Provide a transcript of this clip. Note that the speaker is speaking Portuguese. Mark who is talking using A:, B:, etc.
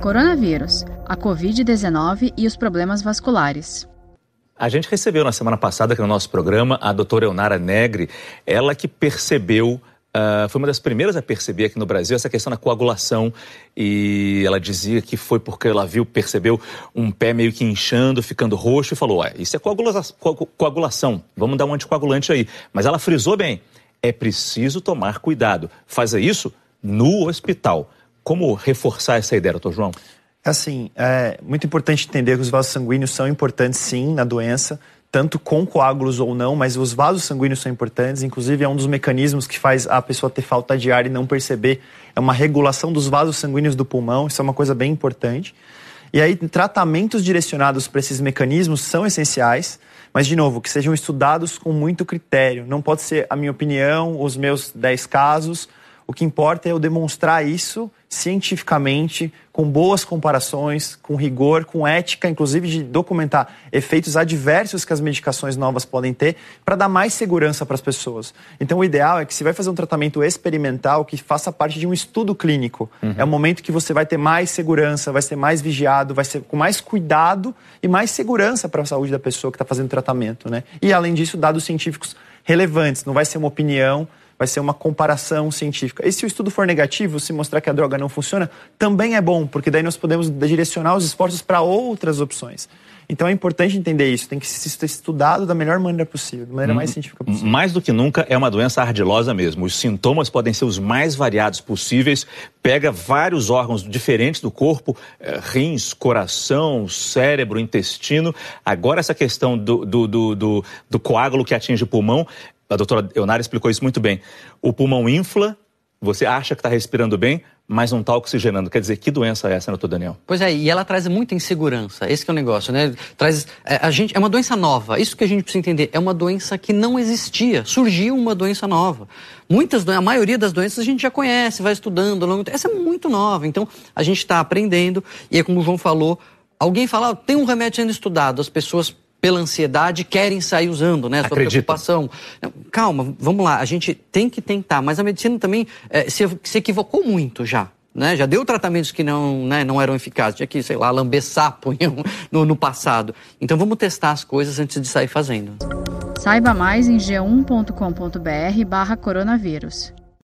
A: Coronavírus, a Covid-19 e os problemas vasculares.
B: A gente recebeu na semana passada aqui no nosso programa a doutora Eunara Negri, ela que percebeu Uh, foi uma das primeiras a perceber aqui no Brasil essa questão da coagulação e ela dizia que foi porque ela viu, percebeu um pé meio que inchando, ficando roxo e falou, isso é coagula coagulação, vamos dar um anticoagulante aí. Mas ela frisou bem, é preciso tomar cuidado. Fazer isso no hospital. Como reforçar essa ideia, doutor João?
C: Assim, é muito importante entender que os vasos sanguíneos são importantes sim na doença, tanto com coágulos ou não, mas os vasos sanguíneos são importantes, inclusive é um dos mecanismos que faz a pessoa ter falta de ar e não perceber. É uma regulação dos vasos sanguíneos do pulmão, isso é uma coisa bem importante. E aí, tratamentos direcionados para esses mecanismos são essenciais, mas, de novo, que sejam estudados com muito critério. Não pode ser a minha opinião, os meus 10 casos. O que importa é eu demonstrar isso cientificamente, com boas comparações, com rigor, com ética, inclusive de documentar efeitos adversos que as medicações novas podem ter, para dar mais segurança para as pessoas. Então, o ideal é que se vai fazer um tratamento experimental, que faça parte de um estudo clínico. Uhum. É o momento que você vai ter mais segurança, vai ser mais vigiado, vai ser com mais cuidado e mais segurança para a saúde da pessoa que está fazendo o tratamento. Né? E, além disso, dados científicos relevantes. Não vai ser uma opinião vai ser uma comparação científica. E se o estudo for negativo, se mostrar que a droga não funciona, também é bom, porque daí nós podemos direcionar os esforços para outras opções. Então é importante entender isso, tem que ser estudado da melhor maneira possível, da maneira mais hum, científica possível.
B: Mais do que nunca é uma doença ardilosa mesmo. Os sintomas podem ser os mais variados possíveis, pega vários órgãos diferentes do corpo, eh, rins, coração, cérebro, intestino. Agora essa questão do, do, do, do, do coágulo que atinge o pulmão a doutora Eonara explicou isso muito bem. O pulmão infla, você acha que está respirando bem, mas não está oxigenando. Quer dizer, que doença é essa, doutor Daniel?
D: Pois é, e ela traz muita insegurança. Esse é o negócio, né? Traz, é, a gente, é uma doença nova. Isso que a gente precisa entender. É uma doença que não existia. Surgiu uma doença nova. Muitas, a maioria das doenças a gente já conhece, vai estudando. Longo... Essa é muito nova. Então, a gente está aprendendo. E é como o João falou, alguém fala, tem um remédio sendo estudado. As pessoas pela ansiedade, querem sair usando, né? Sua preocupação. Calma, vamos lá, a gente tem que tentar, mas a medicina também é, se, se equivocou muito já. Né? Já deu tratamentos que não, né, não eram eficazes. Tinha que, sei lá, lamber sapo no, no passado. Então vamos testar as coisas antes de sair fazendo.
A: Saiba mais em g1.com.br barra coronavírus.